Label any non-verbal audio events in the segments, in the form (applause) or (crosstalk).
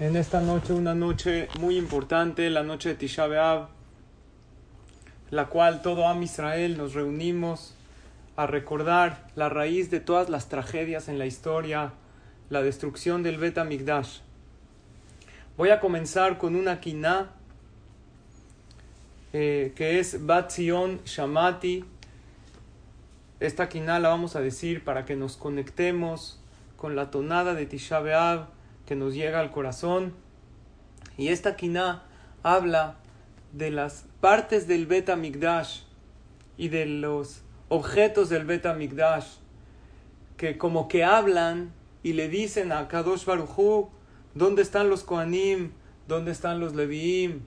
en esta noche, una noche muy importante, la noche de Tisha B'Av, la cual todo Am Israel nos reunimos a recordar la raíz de todas las tragedias en la historia, la destrucción del Bet Mikdash. Voy a comenzar con una quina eh, que es Bat Zion Shamati. Esta quina la vamos a decir para que nos conectemos con la tonada de Tisha B'Av que nos llega al corazón. Y esta quina habla de las partes del Bet Mikdash y de los objetos del Bet Mikdash que como que hablan y le dicen a Kadosh Baruchu dónde están los Kohanim, dónde están los Leviim.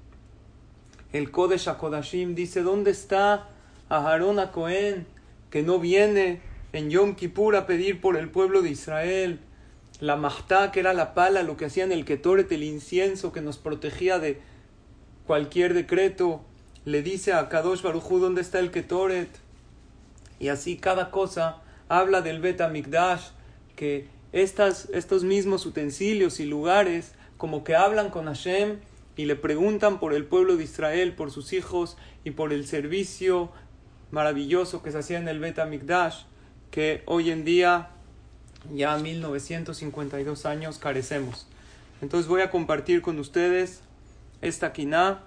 El Kodesh HaKodashim dice dónde está Aharon a Cohen que no viene en Yom Kippur a pedir por el pueblo de Israel. La Mahtá, que era la pala, lo que hacían el Ketoret, el incienso que nos protegía de cualquier decreto. Le dice a Kadosh Baruchu dónde está el Ketoret. Y así cada cosa habla del Bet Mikdash, que estas, estos mismos utensilios y lugares como que hablan con Hashem y le preguntan por el pueblo de Israel, por sus hijos y por el servicio maravilloso que se hacía en el Bet Mikdash, que hoy en día, ya 1952 años carecemos. Entonces voy a compartir con ustedes esta quiná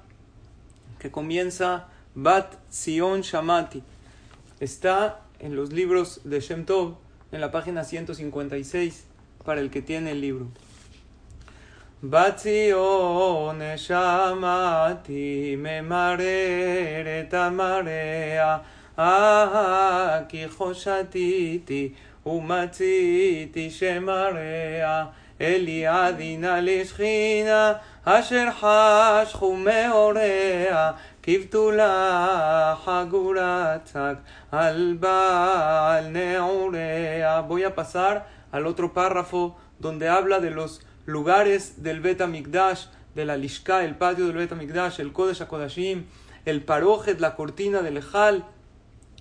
que comienza Bat Sion Shamati. Está en los libros de Shem Tov, en la página 156, para el que tiene el libro. Bat Sion Shamati me marere tamarea, ah, ah ki ומצאתי שמריה אליעדינה לשכינה אשר חשכו מאוריה כבתולה חגורה צג al Baal Neurea. Voy a pasar al otro párrafo donde habla de los lugares del Bet Mikdash, de la Lishka, el patio del Bet Mikdash, el Kodesh HaKodashim, el Parojet, la cortina del Ejal,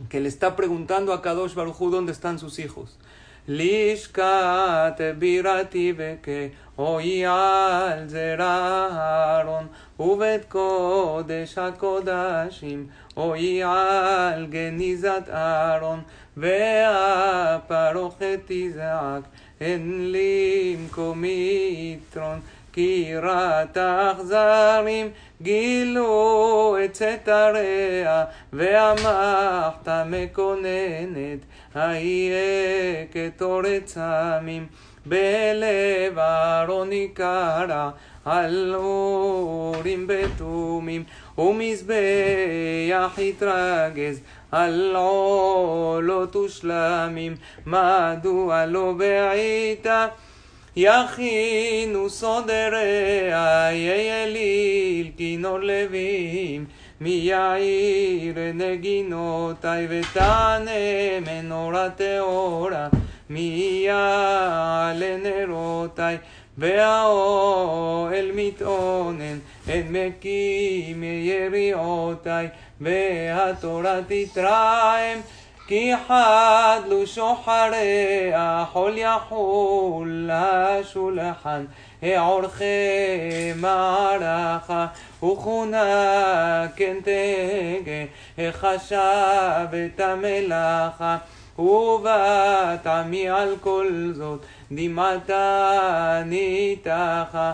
que le está preguntando a Kadosh Baruchu dónde están sus hijos. לשכת בירתי וכאוי על זרע אהרון ובית קודש הקודשים אוי על גניזת אהרון והפרוכת תזעק אין לי מקומי יתרון כי רתח זרים גילו את צאתריה והמחת מקוננת אהיה כתורת סמים בלב ארון עיקרה על אורים בתומים ומזבח יתרגז על עולות ושלמים מדוע לא בעיתה יכינו סודריה יהיה ליל כינור לווים מיעיר נגינותי ותענה מנורה טהורה מיעלה נרותי והאוהל מתאונן אין מקים יריעותי והתורה תתרעם כי חדלו שוחריה חול יחול השולחן העורכי מערכה וכונה כן תגה חשב את המלאכה ובטעמי על כל זאת דמעתה ניתחה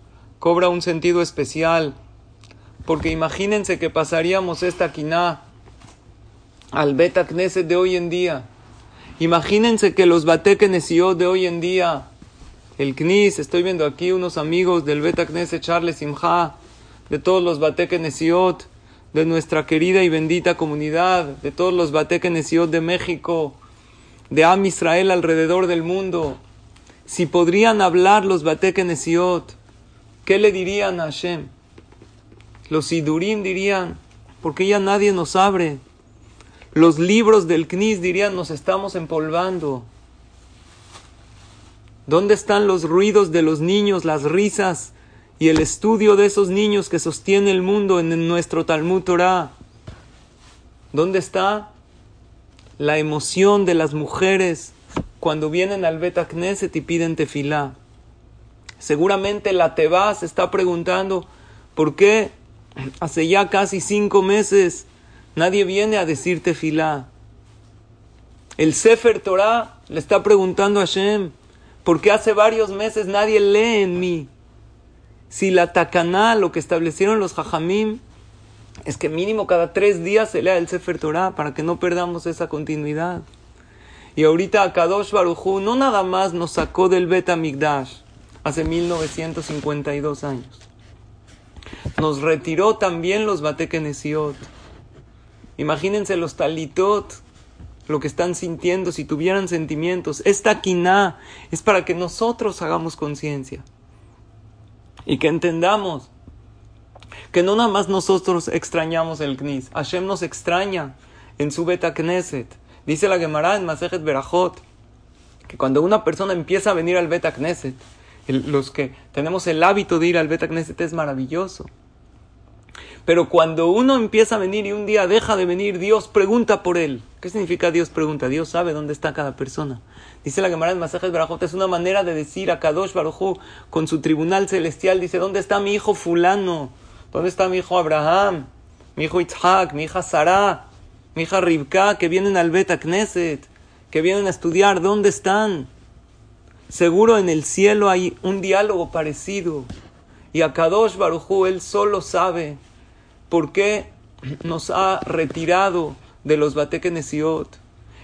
cobra un sentido especial, porque imagínense que pasaríamos esta quina al Beta Knesset de hoy en día. Imagínense que los Batek de hoy en día, el Knis, estoy viendo aquí unos amigos del Beta Knesset Charles Simha, de todos los Batek de nuestra querida y bendita comunidad, de todos los Batek de México, de Am Israel alrededor del mundo. Si podrían hablar los Batek ¿Qué le dirían a Hashem? Los Sidurim dirían, ¿por qué ya nadie nos abre? Los libros del Knis dirían, nos estamos empolvando. ¿Dónde están los ruidos de los niños, las risas y el estudio de esos niños que sostiene el mundo en nuestro Talmud Torah? ¿Dónde está la emoción de las mujeres cuando vienen al Bet Knesset y piden tefilá? Seguramente la Teba se está preguntando por qué hace ya casi cinco meses nadie viene a decir tefilá. El Sefer Torah le está preguntando a Hashem, ¿por qué hace varios meses nadie lee en mí? Si la Takaná, lo que establecieron los Jajamim, es que mínimo cada tres días se lea el Sefer Torah para que no perdamos esa continuidad. Y ahorita Kadosh Barujú no nada más nos sacó del Bet Migdash, hace 1952 años. Nos retiró también los Batekenesiot. Imagínense los talitot, lo que están sintiendo, si tuvieran sentimientos. Esta quiná es para que nosotros hagamos conciencia y que entendamos que no nada más nosotros extrañamos el Knis, Hashem nos extraña en su Beta Knesset. Dice la Gemara en Masejet Berajot que cuando una persona empieza a venir al Beta Knesset, los que tenemos el hábito de ir al Beta Knesset es maravilloso. Pero cuando uno empieza a venir y un día deja de venir, Dios pregunta por él. ¿Qué significa Dios pregunta? Dios sabe dónde está cada persona. Dice la Gemara en Masajes Barajot, es una manera de decir a Kadosh Baruj con su tribunal celestial, dice, ¿dónde está mi hijo fulano? ¿Dónde está mi hijo Abraham? Mi hijo Itzhak, mi hija Sarah, mi hija Rivka, que vienen al Beta Knesset, que vienen a estudiar, ¿dónde están? Seguro en el cielo hay un diálogo parecido. Y a Kadosh Barujú, él solo sabe por qué nos ha retirado de los Batekenesiot.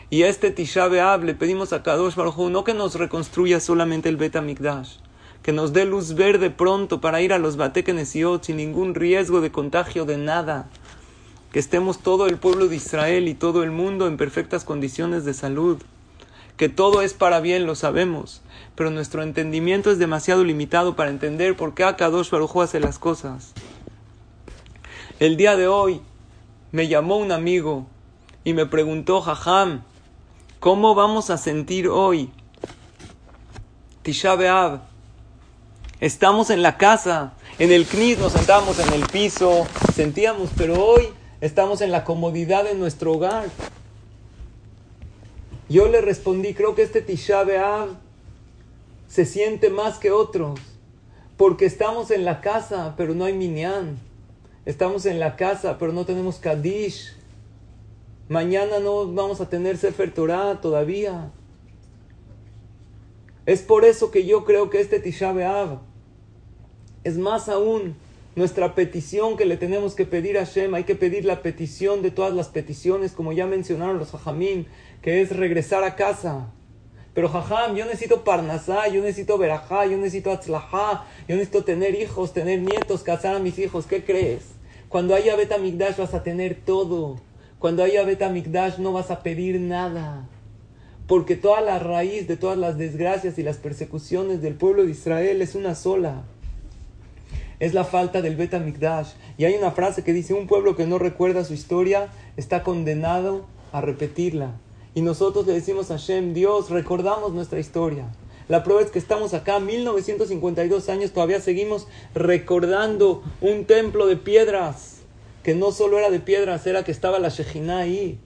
Y este Tisha B'Av le pedimos a Kadosh Barujú no que nos reconstruya solamente el Bet Mikdash, que nos dé luz verde pronto para ir a los Batekenesiot sin ningún riesgo de contagio de nada. Que estemos todo el pueblo de Israel y todo el mundo en perfectas condiciones de salud que todo es para bien, lo sabemos, pero nuestro entendimiento es demasiado limitado para entender por qué Akadosh Baruj hace las cosas. El día de hoy me llamó un amigo y me preguntó, Jajam, ¿cómo vamos a sentir hoy? Tisha B'Av. Estamos en la casa, en el CNIS nos sentamos en el piso, sentíamos, pero hoy estamos en la comodidad de nuestro hogar. Yo le respondí, creo que este Tisha B'Av se siente más que otros, porque estamos en la casa, pero no hay minyan. Estamos en la casa, pero no tenemos Kadish. Mañana no vamos a tener Sefer Torah todavía. Es por eso que yo creo que este Tisha B'Av es más aún nuestra petición que le tenemos que pedir a Hashem. Hay que pedir la petición de todas las peticiones, como ya mencionaron los hajamim, que es regresar a casa. Pero jajam, yo necesito parnasá, yo necesito verajá, yo necesito atzlajá, yo necesito tener hijos, tener nietos, casar a mis hijos. ¿Qué crees? Cuando haya Betamigdash vas a tener todo. Cuando haya Betamigdash no vas a pedir nada. Porque toda la raíz de todas las desgracias y las persecuciones del pueblo de Israel es una sola. Es la falta del Betamigdash. Y hay una frase que dice, un pueblo que no recuerda su historia está condenado a repetirla. Y nosotros le decimos a Hashem, Dios, recordamos nuestra historia. La prueba es que estamos acá, 1952 años, todavía seguimos recordando un templo de piedras, que no solo era de piedras, era que estaba la Shejina ahí.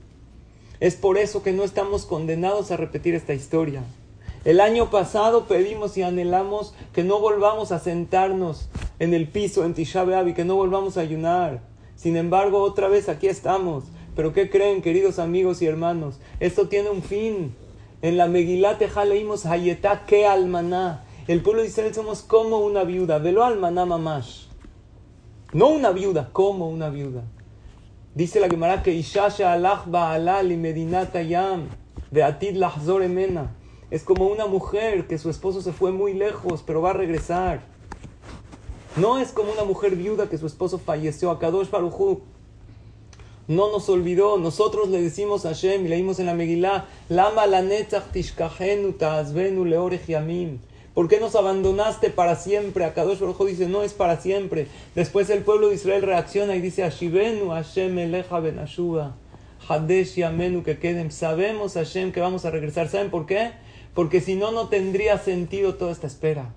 Es por eso que no estamos condenados a repetir esta historia. El año pasado pedimos y anhelamos que no volvamos a sentarnos en el piso en Tisha B'Av que no volvamos a ayunar. Sin embargo, otra vez aquí estamos pero ¿qué creen, queridos amigos y hermanos? Esto tiene un fin. En la Megilá Teja leímos Hayetá que almaná. El pueblo de Israel somos como una viuda. Velo almaná mamash. No una viuda, como una viuda. Dice la Gemara que Ishasha alach ba'alal y medinata yam. De atid lahzor emena. Es como una mujer que su esposo se fue muy lejos, pero va a regresar. No es como una mujer viuda que su esposo falleció. a Kadosh Baruchu no nos olvidó. Nosotros le decimos a Hashem, y leímos en la Megilá, Lama la. ¿Por qué nos abandonaste para siempre? Akadosh Baruj dice, no es para siempre. Después el pueblo de Israel reacciona y dice, Ashivenu Hashem eleja ben Hadesh Yamenu que queden. Sabemos Hashem que vamos a regresar. ¿Saben por qué? Porque si no, no tendría sentido toda esta espera.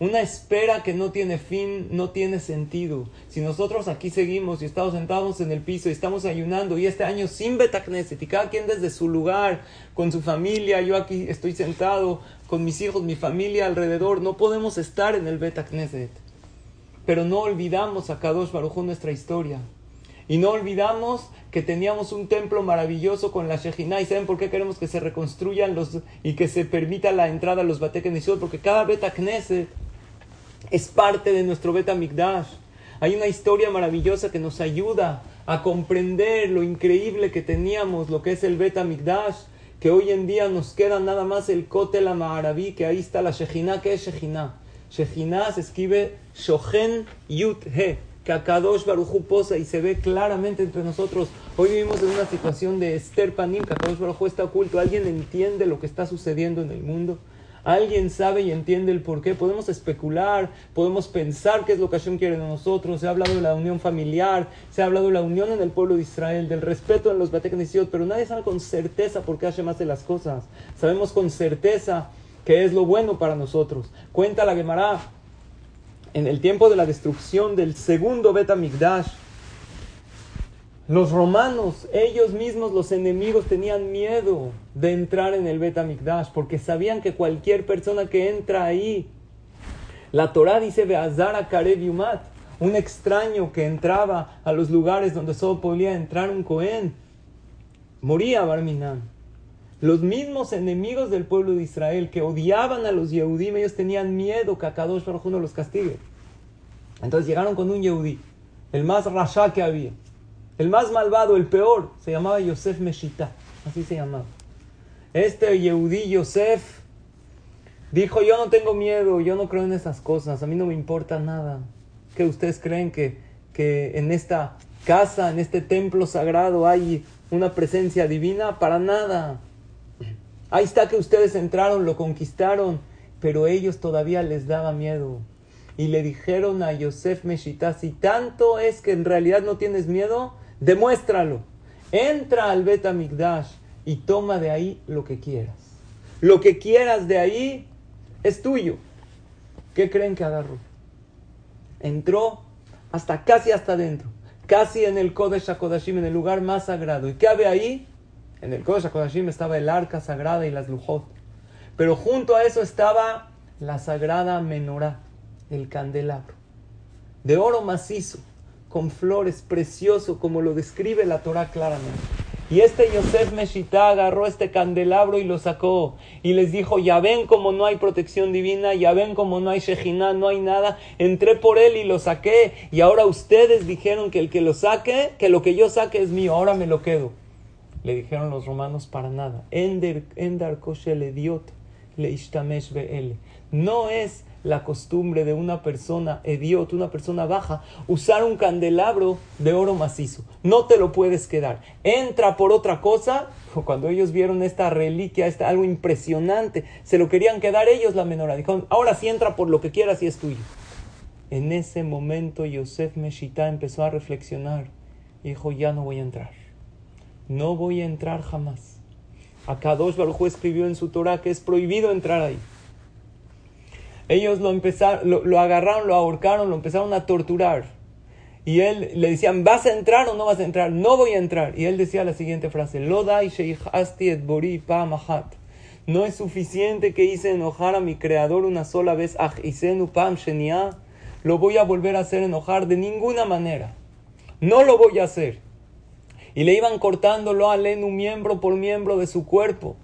Una espera que no tiene fin, no tiene sentido. Si nosotros aquí seguimos y estamos sentados en el piso y estamos ayunando y este año sin Betacneset y cada quien desde su lugar, con su familia, yo aquí estoy sentado con mis hijos, mi familia alrededor, no podemos estar en el Betacneset. Pero no olvidamos a Kadosh Baruj nuestra historia. Y no olvidamos que teníamos un templo maravilloso con la Shejina. ¿Y saben por qué queremos que se reconstruyan los y que se permita la entrada a los Batekneset? Porque cada Betacneset es parte de nuestro Beta Mikdash. Hay una historia maravillosa que nos ayuda a comprender lo increíble que teníamos, lo que es el Beta Mikdash, que hoy en día nos queda nada más el Kotel Maharabi, que ahí está la Shejina, que es Shejina. Shejina se escribe Shohen Yut He, que Akadosh Baruchu posa y se ve claramente entre nosotros. Hoy vivimos en una situación de Esther Panim, que Akadosh Baruchu está oculto. ¿Alguien entiende lo que está sucediendo en el mundo? Alguien sabe y entiende el por qué. Podemos especular, podemos pensar qué es lo que Hashem quiere de nosotros. Se ha hablado de la unión familiar, se ha hablado de la unión en el pueblo de Israel, del respeto en los Batekanisiot, pero nadie sabe con certeza por qué Hashem hace las cosas. Sabemos con certeza que es lo bueno para nosotros. Cuenta la Gemara en el tiempo de la destrucción del segundo Bet los romanos, ellos mismos, los enemigos, tenían miedo de entrar en el Bet porque sabían que cualquier persona que entra ahí, la Torah dice Beazara Karev Yumat, un extraño que entraba a los lugares donde solo podía entrar un Cohen, moría Barminan. Los mismos enemigos del pueblo de Israel que odiaban a los Yehudim, ellos tenían miedo que Akadosh Baruj los castigue. Entonces llegaron con un Yehudí, el más rasha que había. El más malvado, el peor, se llamaba Yosef Meshita. Así se llamaba. Este Yehudí Yosef dijo, yo no tengo miedo, yo no creo en esas cosas, a mí no me importa nada. ¿Que ustedes creen que, que en esta casa, en este templo sagrado hay una presencia divina? Para nada. Ahí está que ustedes entraron, lo conquistaron, pero ellos todavía les daba miedo. Y le dijeron a Yosef Meshita, si tanto es que en realidad no tienes miedo, Demuéstralo. Entra al Bet y toma de ahí lo que quieras. Lo que quieras de ahí es tuyo. ¿Qué creen que agarró? Entró hasta casi hasta adentro, casi en el Kodesh HaKodashim, en el lugar más sagrado. ¿Y qué había ahí? En el Kodesh HaKodashim estaba el arca sagrada y las lujot. Pero junto a eso estaba la sagrada menorá, el candelabro, de oro macizo con flores, precioso, como lo describe la Torah claramente. Y este Yosef Meshita agarró este candelabro y lo sacó. Y les dijo, ya ven como no hay protección divina, ya ven como no hay Shejina, no hay nada. Entré por él y lo saqué. Y ahora ustedes dijeron que el que lo saque, que lo que yo saque es mío, ahora me lo quedo. Le dijeron los romanos para nada. Ender, endar le diot le ishtamesh No es la costumbre de una persona idiota, una persona baja, usar un candelabro de oro macizo. No te lo puedes quedar. Entra por otra cosa. (laughs) Cuando ellos vieron esta reliquia, esta, algo impresionante, se lo querían quedar ellos la menora. Dijeron, ahora sí entra por lo que quieras y es tuyo. En ese momento Yosef Meshita empezó a reflexionar y dijo, ya no voy a entrar. No voy a entrar jamás. Akadosh Baruj escribió en su Torah que es prohibido entrar ahí. Ellos lo empezaron, lo, agarraron, lo ahorcaron, lo empezaron a torturar. Y él le decían, ¿vas a entrar o no vas a entrar? No voy a entrar. Y él decía la siguiente frase, No es suficiente que hice enojar a mi creador una sola vez, Lo voy a volver a hacer enojar de ninguna manera. No lo voy a hacer. Y le iban cortándolo a un miembro por miembro de su cuerpo.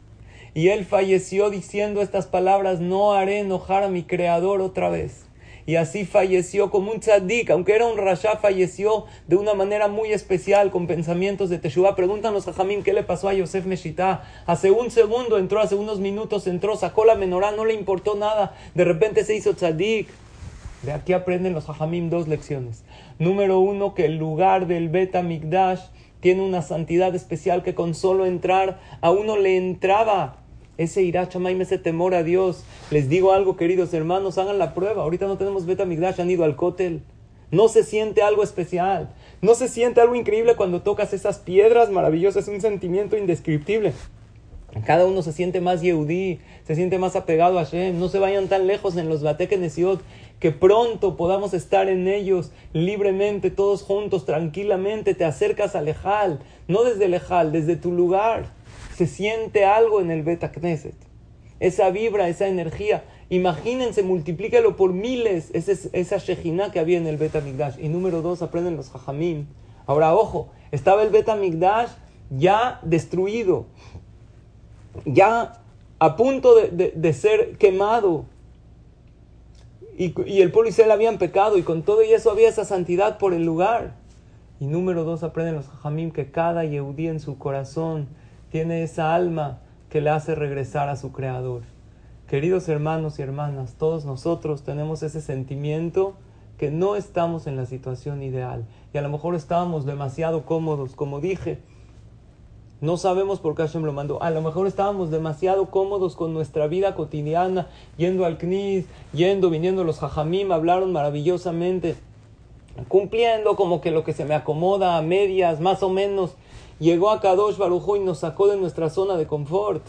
Y él falleció diciendo estas palabras, no haré enojar a mi creador otra vez. Y así falleció como un tzadik, aunque era un rasha, falleció de una manera muy especial, con pensamientos de Teshuvah. Pregúntanos a Jamín qué le pasó a Yosef Meshita. Hace un segundo entró, hace unos minutos entró, sacó la menorá, no le importó nada. De repente se hizo tzadik. De aquí aprenden los hajamim dos lecciones. Número uno, que el lugar del Bet Mikdash tiene una santidad especial que con solo entrar a uno le entraba ese y ese temor a Dios. Les digo algo, queridos hermanos, hagan la prueba. Ahorita no tenemos Betamigdash, han ido al cótel. No se siente algo especial. No se siente algo increíble cuando tocas esas piedras maravillosas. Es un sentimiento indescriptible. Cada uno se siente más Yehudí, se siente más apegado a Hashem. No se vayan tan lejos en los Batekenesiot, que pronto podamos estar en ellos libremente, todos juntos, tranquilamente. Te acercas al Ejal, no desde el Ejal, desde tu lugar. Se siente algo en el Beta Knesset. Esa vibra, esa energía. Imagínense, multiplícalo por miles, esa, esa que había en el Beta Migdash. Y número dos, aprenden los Jajamim. Ahora, ojo, estaba el Beta Migdash ya destruido ya a punto de, ser quemado. Y, el pueblo Israel habían pecado y con todo y eso había esa santidad por el lugar. Y número dos, aprenden los jajamim que cada yehudí en su corazón tiene esa alma que le hace regresar a su creador. Queridos hermanos y hermanas, todos nosotros tenemos ese sentimiento que no estamos en la situación ideal y a lo mejor estábamos demasiado cómodos, como dije, no sabemos por qué Hashem lo mandó. A lo mejor estábamos demasiado cómodos con nuestra vida cotidiana, yendo al Knis, yendo, viniendo los Jajamim, hablaron maravillosamente, cumpliendo como que lo que se me acomoda a medias, más o menos. Llegó a Kadosh Barujo y nos sacó de nuestra zona de confort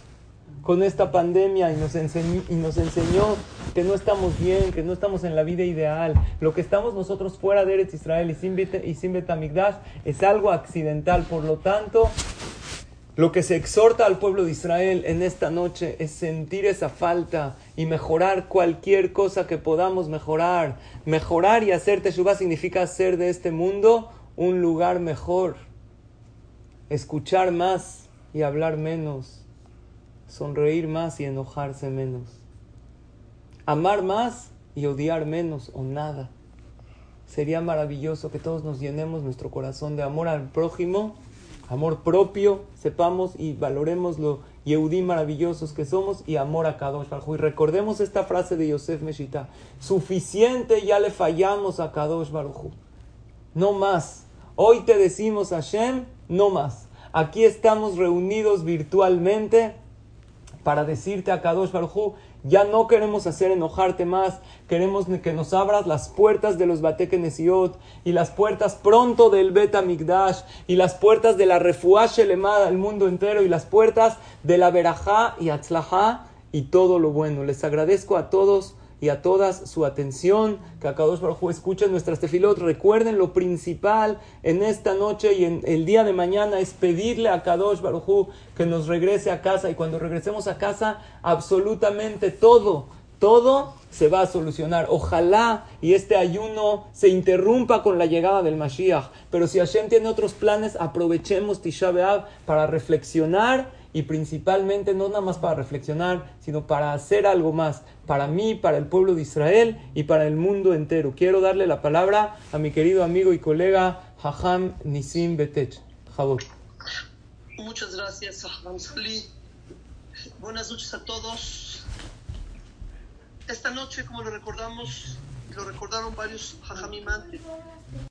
con esta pandemia y nos, enseñó, que no estamos bien, que no estamos en la vida ideal. Lo que estamos nosotros fuera de Eretz Israel y sin, y sin Betamigdash es algo accidental. Por lo tanto, lo que se exhorta al pueblo de Israel en esta noche es sentir esa falta y mejorar cualquier cosa que podamos mejorar. Mejorar y hacer Teshuvah significa hacer de este mundo un lugar mejor. Escuchar más y hablar menos. Sonreír más y enojarse menos. Amar más y odiar menos o nada. Sería maravilloso que todos nos llenemos nuestro corazón de amor al prójimo amor propio, sepamos y valoremos lo Yehudí maravillosos que somos y amor a Kadosh Baruj Y recordemos esta frase de Yosef Meshita, suficiente ya le fallamos a Kadosh Baruj no más. Hoy te decimos Hashem, no más. Aquí estamos reunidos virtualmente para decirte a Kadosh Baruj ya no queremos hacer enojarte más, queremos que nos abras las puertas de los Batekenesiot y las puertas pronto del Beta Migdash y las puertas de la Refuash Elemada al mundo entero y las puertas de la Berajá y Atzlajá y todo lo bueno. Les agradezco a todos y a todas su atención, que a Kadosh Baruj escuchen nuestras tefilot. Recuerden lo principal en esta noche y en el día de mañana es pedirle a Kadosh Baruj que nos regrese a casa y cuando regresemos a casa absolutamente todo, todo se va a solucionar. Ojalá y este ayuno se interrumpa con la llegada del Mashiach. Pero si Hashem tiene otros planes, aprovechemos Tisha B'Av para reflexionar y principalmente no nada más para reflexionar, sino para hacer algo más, para mí, para el pueblo de Israel y para el mundo entero. Quiero darle la palabra a mi querido amigo y colega Hajam Nisim Betech. Muchas gracias, Hajam Sali. Buenas noches a todos. Esta noche, como lo recordamos, lo recordaron varios Hajamim